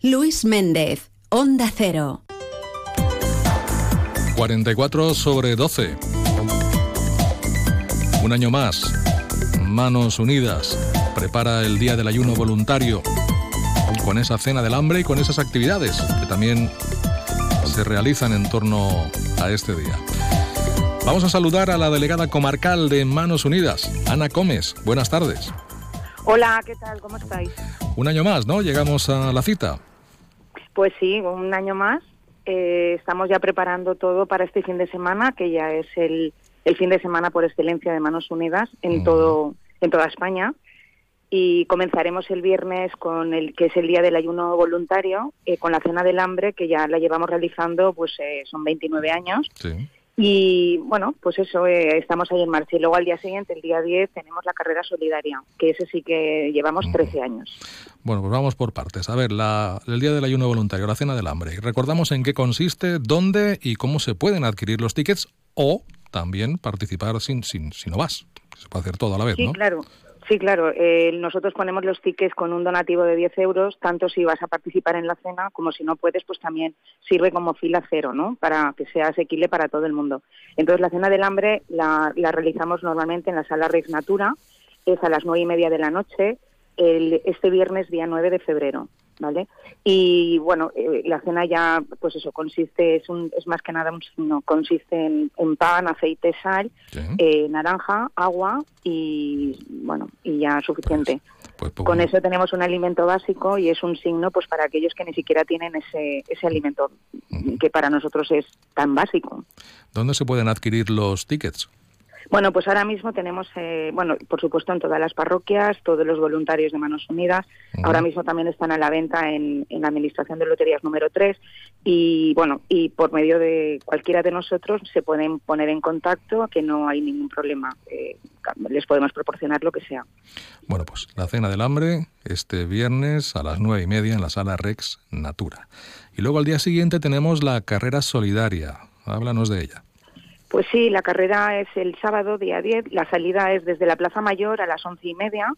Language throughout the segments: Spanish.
Luis Méndez, Onda Cero. 44 sobre 12. Un año más. Manos Unidas prepara el Día del Ayuno Voluntario con esa cena del hambre y con esas actividades que también se realizan en torno a este día. Vamos a saludar a la delegada comarcal de Manos Unidas, Ana Gómez. Buenas tardes. Hola, ¿qué tal? ¿Cómo estáis? Un año más, ¿no? Llegamos a la cita. Pues sí, un año más. Eh, estamos ya preparando todo para este fin de semana, que ya es el, fin de semana por excelencia de Manos Unidas en todo en toda España. Y comenzaremos el viernes con el que es el día del ayuno voluntario, eh, con la cena del hambre, que ya la llevamos realizando, pues eh, son 29 años. Sí y bueno, pues eso, eh, estamos ahí en marcha. Y luego al día siguiente, el día 10, tenemos la carrera solidaria, que ese sí que llevamos 13 años. Bueno, pues vamos por partes. A ver, la, el Día del Ayuno Voluntario, la Cena del Hambre. Recordamos en qué consiste, dónde y cómo se pueden adquirir los tickets o también participar sin, sin, si no vas. Se puede hacer todo a la vez, sí, claro. Sí, claro. Eh, nosotros ponemos los tickets con un donativo de 10 euros, tanto si vas a participar en la cena como si no puedes, pues también sirve como fila cero, ¿no? Para que sea asequible para todo el mundo. Entonces, la cena del hambre la, la realizamos normalmente en la sala Rex Natura, es a las nueve y media de la noche, el, este viernes, día 9 de febrero. ¿vale? Y bueno, eh, la cena ya, pues eso, consiste, es, un, es más que nada un signo, consiste en, pan, aceite, sal, eh, naranja, agua y bueno, y ya suficiente. Pues, pues Con eso tenemos un alimento básico y es un signo pues para aquellos que ni siquiera tienen ese, ese alimento que para nosotros es tan básico. ¿Dónde se pueden adquirir los tickets? Bueno, pues ahora mismo tenemos, eh, bueno, por supuesto en todas las parroquias, todos los voluntarios de Manos Unidas. Ahora mismo también están a la venta en, la Administración de Loterías número 3 y, bueno, y por medio de cualquiera de nosotros se pueden poner en contacto, que no hay ningún problema. Eh, les podemos proporcionar lo que sea. Bueno, pues la cena del hambre este viernes a las nueve y media en la sala Rex Natura. Y luego al día siguiente tenemos la carrera solidaria. Háblanos de ella. Pues sí, la carrera es el sábado, día 10. La salida es desde la Plaza Mayor a las once y media.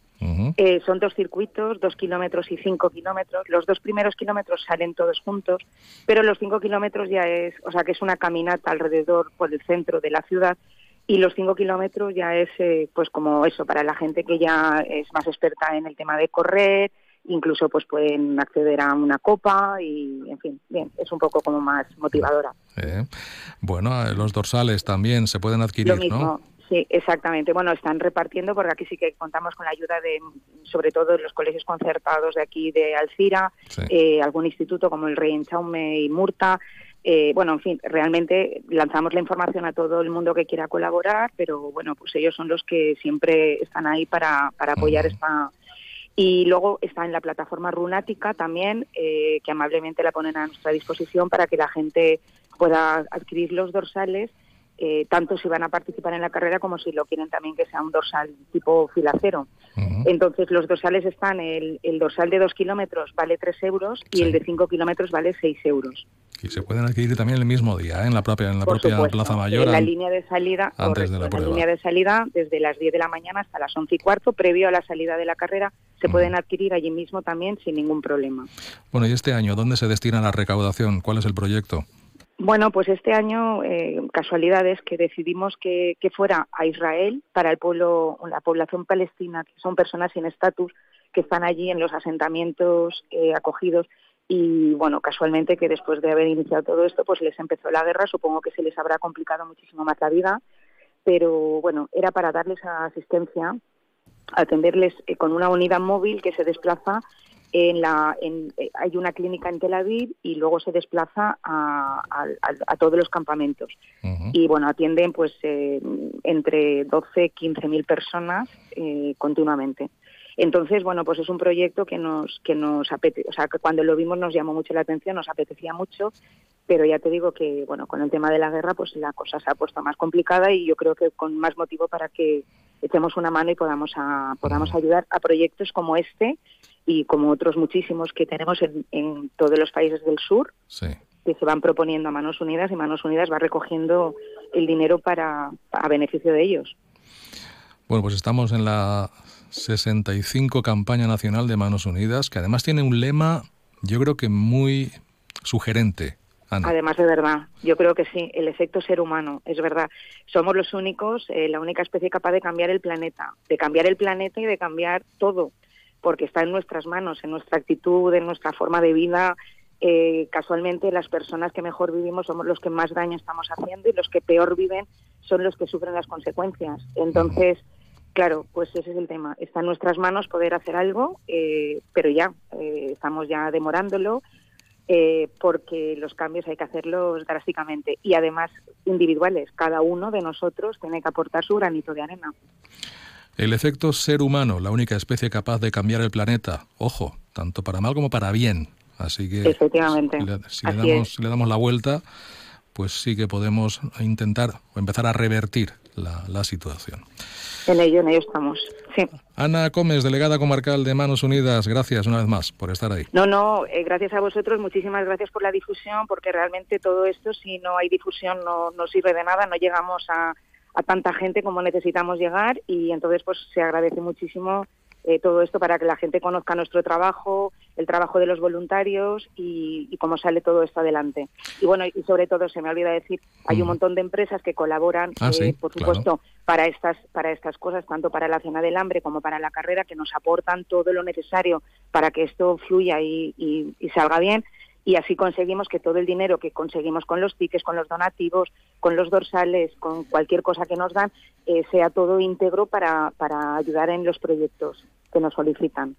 Eh, son dos circuitos, dos kilómetros y cinco kilómetros. Los dos primeros kilómetros salen todos juntos, pero los cinco kilómetros ya es, o sea, que es una caminata alrededor por el centro de la ciudad. Y los cinco kilómetros ya es, eh, pues como eso, para la gente que ya es más experta en el tema de correr, incluso pues pueden acceder a una copa y en fin bien es un poco como más motivadora. Eh, bueno eh, los dorsales también se pueden adquirir ¿no? sí exactamente. Bueno están repartiendo porque aquí sí que contamos con la ayuda de sobre todo los colegios concertados de aquí de Alcira eh, algún instituto como el Rey Enchaume y Murta. Bueno, en fin, realmente lanzamos la información a todo el mundo que quiera colaborar, pero bueno, pues ellos son los que siempre están ahí para, para apoyar esta, y luego está en la plataforma Runática también, eh, que amablemente la ponen a nuestra disposición para que la gente pueda adquirir los dorsales, eh, tanto si van a participar en la carrera como si lo quieren también que sea un dorsal tipo filacero. Entonces los dorsales están, el, el dorsal de dos kilómetros vale tres euros y el de cinco kilómetros vale seis euros. Y se pueden adquirir también el mismo día, ¿eh? en la propia, en la propia Plaza Mayor. En la línea de salida, antes de la, prueba. la línea de salida, desde las 10 de la mañana hasta las 11 y cuarto, previo a la salida de la carrera, se pueden adquirir allí mismo también sin ningún problema. Bueno, y este año, ¿dónde se destina la recaudación? ¿Cuál es el proyecto? Bueno, pues este año, eh, casualidades que decidimos que, que, fuera a Israel para el pueblo, la población palestina, que son personas sin estatus, que están allí en los asentamientos eh, acogidos y bueno, casualmente que después de haber iniciado todo esto, pues les empezó la guerra, supongo que se les habrá complicado muchísimo más la vida, pero bueno, era para darles asistencia, atenderles eh, con una unidad móvil que se desplaza en la en, eh, hay una clínica en Tel Aviv y luego se desplaza a, a, todos los campamentos. Y bueno atienden pues eh, entre 12 15 mil personas continuamente entonces, bueno, pues es un proyecto que nos, que nos apetece, o sea, que cuando lo vimos nos llamó mucho la atención, nos apetecía mucho, pero ya te digo que, bueno, con el tema de la guerra, pues la cosa se ha puesto más complicada y yo creo que con más motivo para que echemos una mano y podamos, a, podamos ayudar a proyectos como este y como otros muchísimos que tenemos en, en todos los países del sur. que se van proponiendo a Manos Unidas y Manos Unidas va recogiendo el dinero para a beneficio de ellos. Bueno, pues estamos en la 65 campaña nacional de Manos Unidas, que además tiene un lema yo creo que muy sugerente. Además de verdad, yo creo que sí, el efecto ser humano, es verdad. Somos los únicos, eh, la única especie capaz de cambiar el planeta, de cambiar el planeta y de cambiar todo, porque está en nuestras manos, en nuestra actitud, en nuestra forma de vida. Eh, casualmente las personas que mejor vivimos somos los que más daño estamos haciendo y los que peor viven son los que sufren las consecuencias. Entonces, claro, pues ese es el tema. Está en nuestras manos poder hacer algo, eh, pero ya, estamos ya demorándolo eh, porque los cambios hay que hacerlos drásticamente y además individuales. Cada uno de nosotros tiene que aportar su granito de arena. El efecto ser humano, la única especie capaz de cambiar el planeta, ojo, tanto para mal como para bien. Así que Efectivamente. si, le, damos, le, damos, la vuelta, pues sí que podemos intentar o empezar a revertir la, la situación. En ello, en ello estamos. Sí. Ana Gómez, delegada comarcal de Manos Unidas, gracias una vez más por estar ahí. No, no, eh, gracias a vosotros, muchísimas gracias por la difusión, porque realmente todo esto, si no hay difusión, no, no sirve de nada, no llegamos a, a tanta gente como necesitamos llegar y entonces pues se agradece muchísimo eh, todo esto para que la gente conozca nuestro trabajo, el trabajo de los voluntarios y, cómo sale todo esto adelante. Y bueno, y sobre todo, se me olvida decir, hay un montón de empresas que colaboran, ah, eh, por supuesto, para estas, para estas cosas, tanto para la cena del hambre como para la carrera, que nos aportan todo lo necesario para que esto fluya y, y salga bien y así conseguimos que todo el dinero que conseguimos con los tickets, con los donativos, con los dorsales, con cualquier cosa que nos dan, eh, sea todo íntegro para, para ayudar en los proyectos que nos solicitan.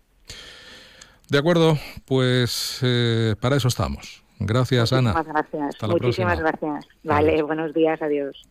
De acuerdo, pues eh, para eso estamos. Gracias, Ana. Muchísimas gracias. Muchísimas gracias. Vale, buenos días, adiós.